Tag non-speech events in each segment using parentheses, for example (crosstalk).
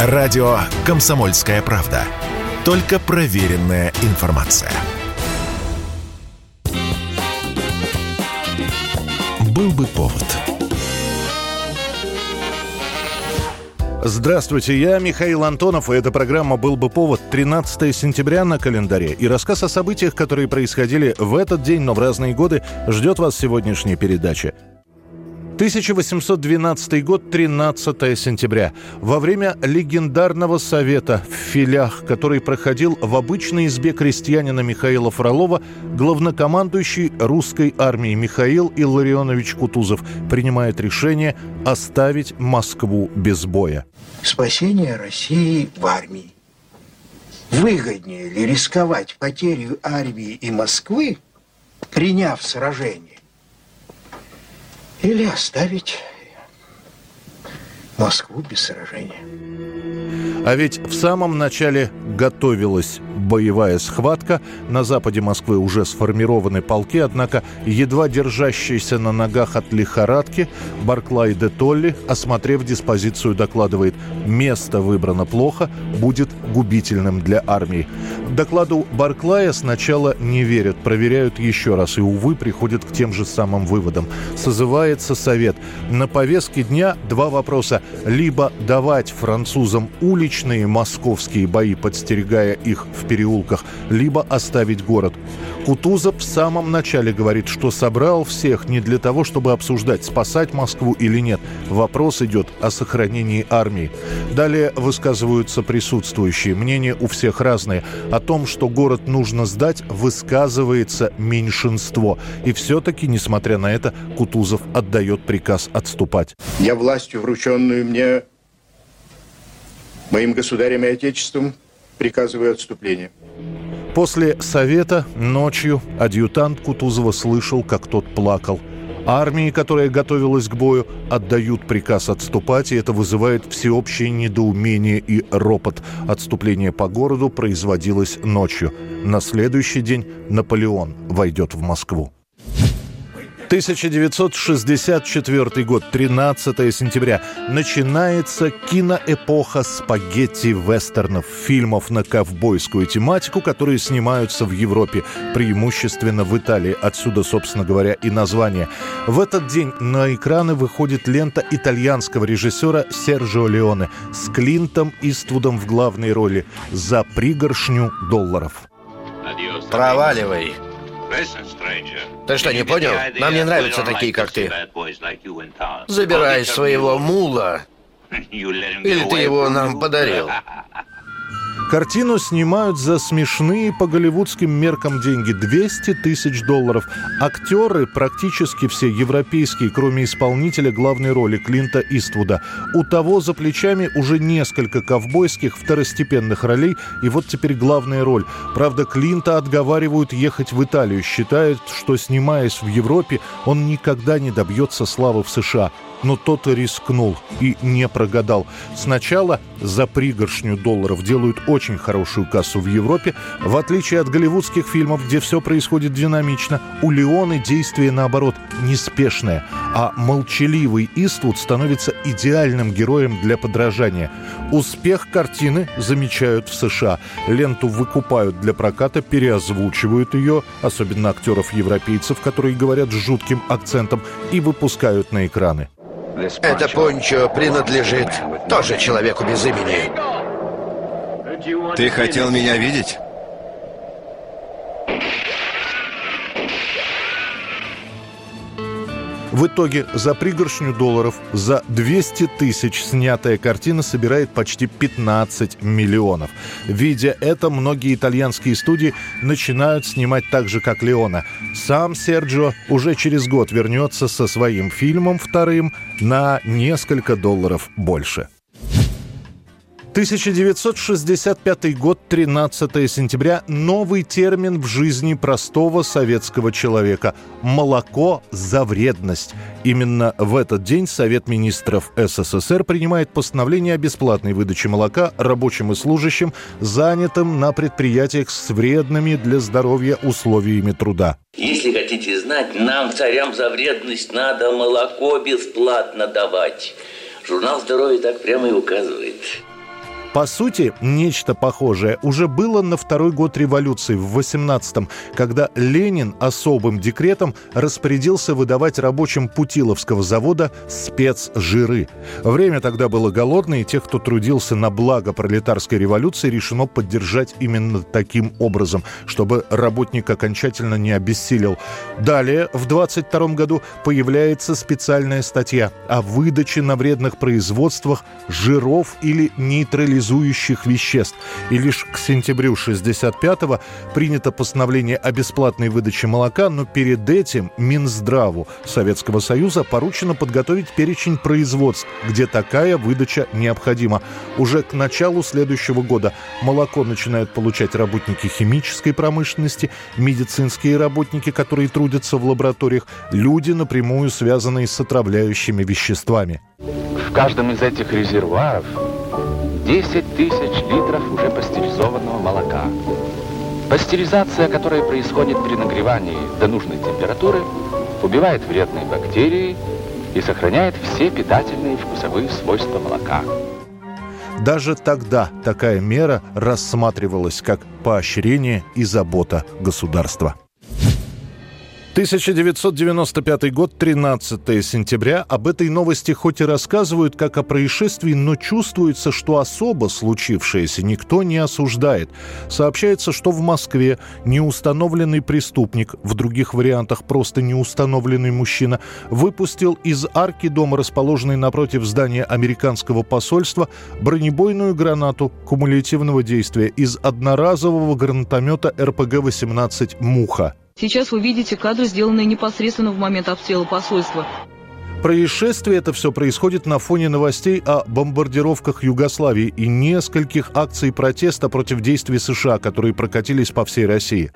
Радио «Комсомольская правда». Только проверенная информация. Был бы повод. Здравствуйте, я Михаил Антонов, и эта программа «Был бы повод» 13 сентября на календаре. И рассказ о событиях, которые происходили в этот день, но в разные годы, ждет вас сегодняшняя передача. 1812 год, 13 сентября. Во время легендарного совета в Филях, который проходил в обычной избе крестьянина Михаила Фролова, главнокомандующий русской армией Михаил Илларионович Кутузов принимает решение оставить Москву без боя. Спасение России в армии. Выгоднее ли рисковать потерю армии и Москвы, приняв сражение, или оставить Москву без сражения. А ведь в самом начале готовилась боевая схватка. На западе Москвы уже сформированы полки, однако едва держащиеся на ногах от лихорадки, Барклай де Толли, осмотрев диспозицию, докладывает, место выбрано плохо, будет губительным для армии. Докладу Барклая сначала не верят, проверяют еще раз и, увы, приходят к тем же самым выводам. Созывается совет. На повестке дня два вопроса. Либо давать французам уличные московские бои, подстерегая их в переулках, либо оставить город. Кутузов в самом начале говорит, что собрал всех не для того, чтобы обсуждать, спасать Москву или нет. Вопрос идет о сохранении армии. Далее высказываются присутствующие. Мнения у всех разные. О том, что город нужно сдать, высказывается меньшинство. И все-таки, несмотря на это, Кутузов отдает приказ отступать. Я властью, врученную мне моим государем и отечеством, приказываю отступление. После совета ночью адъютант Кутузова слышал, как тот плакал. Армии, которая готовилась к бою, отдают приказ отступать, и это вызывает всеобщее недоумение и ропот. Отступление по городу производилось ночью. На следующий день Наполеон войдет в Москву. 1964 год, 13 сентября. Начинается киноэпоха спагетти-вестернов, фильмов на ковбойскую тематику, которые снимаются в Европе, преимущественно в Италии. Отсюда, собственно говоря, и название. В этот день на экраны выходит лента итальянского режиссера Серджио Леоне с Клинтом Иствудом в главной роли «За пригоршню долларов». Проваливай. Ты что, не понял? Нам не нравятся такие, как ты. Забирай своего мула. (laughs) Или ты его нам подарил? (laughs) Картину снимают за смешные по голливудским меркам деньги – 200 тысяч долларов. Актеры практически все европейские, кроме исполнителя главной роли Клинта Иствуда. У того за плечами уже несколько ковбойских второстепенных ролей, и вот теперь главная роль. Правда, Клинта отговаривают ехать в Италию. Считают, что снимаясь в Европе, он никогда не добьется славы в США но тот и рискнул и не прогадал. Сначала за пригоршню долларов делают очень хорошую кассу в Европе. В отличие от голливудских фильмов, где все происходит динамично, у Леоны действие, наоборот, неспешное. А молчаливый Иствуд становится идеальным героем для подражания. Успех картины замечают в США. Ленту выкупают для проката, переозвучивают ее, особенно актеров-европейцев, которые говорят с жутким акцентом, и выпускают на экраны. Это пончо принадлежит тоже человеку без имени. Ты хотел меня видеть? В итоге за пригоршню долларов за 200 тысяч снятая картина собирает почти 15 миллионов. Видя это, многие итальянские студии начинают снимать так же, как Леона. Сам Серджио уже через год вернется со своим фильмом вторым на несколько долларов больше. 1965 год, 13 сентября. Новый термин в жизни простого советского человека. Молоко за вредность. Именно в этот день Совет министров СССР принимает постановление о бесплатной выдаче молока рабочим и служащим, занятым на предприятиях с вредными для здоровья условиями труда. Если хотите знать, нам, царям за вредность, надо молоко бесплатно давать. Журнал «Здоровье» так прямо и указывает. По сути, нечто похожее уже было на второй год революции в 18-м, когда Ленин особым декретом распорядился выдавать рабочим Путиловского завода спецжиры. Время тогда было голодное, и тех, кто трудился на благо пролетарской революции, решено поддержать именно таким образом, чтобы работник окончательно не обессилел. Далее, в 22 году, появляется специальная статья о выдаче на вредных производствах жиров или нейтрализующих веществ. И лишь к сентябрю 65-го принято постановление о бесплатной выдаче молока, но перед этим Минздраву Советского Союза поручено подготовить перечень производств, где такая выдача необходима. Уже к началу следующего года молоко начинают получать работники химической промышленности, медицинские работники, которые трудятся в лабораториях, люди, напрямую связанные с отравляющими веществами. В каждом из этих резервуаров 10 тысяч литров уже пастеризованного молока. Пастеризация, которая происходит при нагревании до нужной температуры, убивает вредные бактерии и сохраняет все питательные и вкусовые свойства молока. Даже тогда такая мера рассматривалась как поощрение и забота государства. 1995 год, 13 сентября. Об этой новости хоть и рассказывают как о происшествии, но чувствуется, что особо случившееся никто не осуждает. Сообщается, что в Москве неустановленный преступник, в других вариантах просто неустановленный мужчина, выпустил из арки дома, расположенной напротив здания американского посольства, бронебойную гранату кумулятивного действия из одноразового гранатомета РПГ-18 «Муха». Сейчас вы видите кадры, сделанные непосредственно в момент обстрела посольства. Происшествие это все происходит на фоне новостей о бомбардировках Югославии и нескольких акций протеста против действий США, которые прокатились по всей России.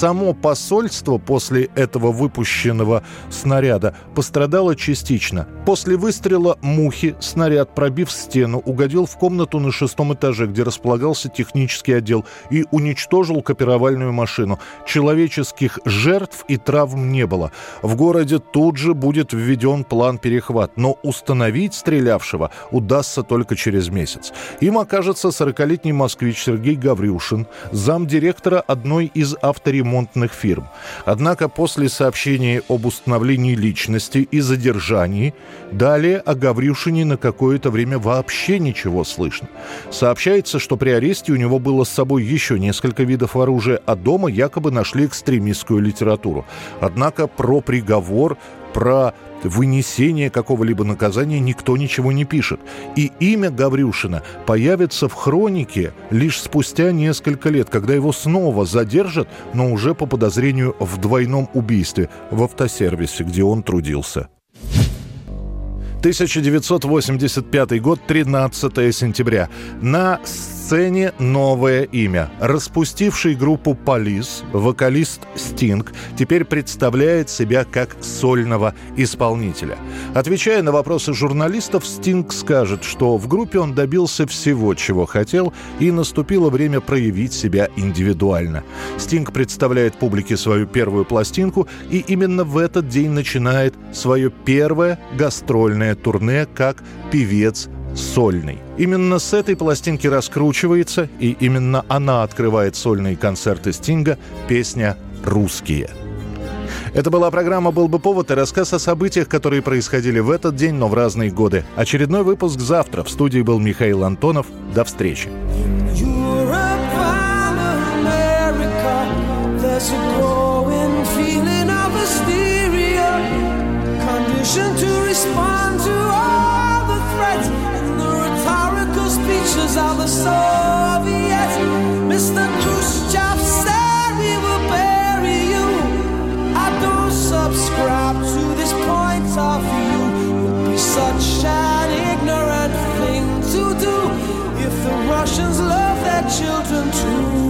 Само посольство после этого выпущенного снаряда пострадало частично. После выстрела мухи снаряд, пробив стену, угодил в комнату на шестом этаже, где располагался технический отдел, и уничтожил копировальную машину. Человеческих жертв и травм не было. В городе тут же будет введен план перехват, но установить стрелявшего удастся только через месяц. Им окажется 40-летний москвич Сергей Гаврюшин, замдиректора одной из авторемонтных ремонтных фирм. Однако после сообщения об установлении личности и задержании, далее о Гаврюшине на какое-то время вообще ничего слышно. Сообщается, что при аресте у него было с собой еще несколько видов оружия, а дома якобы нашли экстремистскую литературу. Однако про приговор про вынесение какого-либо наказания никто ничего не пишет. И имя Гаврюшина появится в хронике лишь спустя несколько лет, когда его снова задержат, но уже по подозрению в двойном убийстве в автосервисе, где он трудился. 1985 год, 13 сентября. На сцене новое имя. Распустивший группу «Полис» вокалист Стинг теперь представляет себя как сольного исполнителя. Отвечая на вопросы журналистов, Стинг скажет, что в группе он добился всего, чего хотел, и наступило время проявить себя индивидуально. Стинг представляет публике свою первую пластинку, и именно в этот день начинает свое первое гастрольное турне как певец сольный. Именно с этой пластинки раскручивается, и именно она открывает сольные концерты Стинга, песня «Русские». Это была программа «Был бы повод» и рассказ о событиях, которые происходили в этот день, но в разные годы. Очередной выпуск завтра. В студии был Михаил Антонов. До встречи. to speeches of the Soviets. Mr. Khrushchev said we will bury you. I don't subscribe to this point of view. It would be such an ignorant thing to do if the Russians love their children too.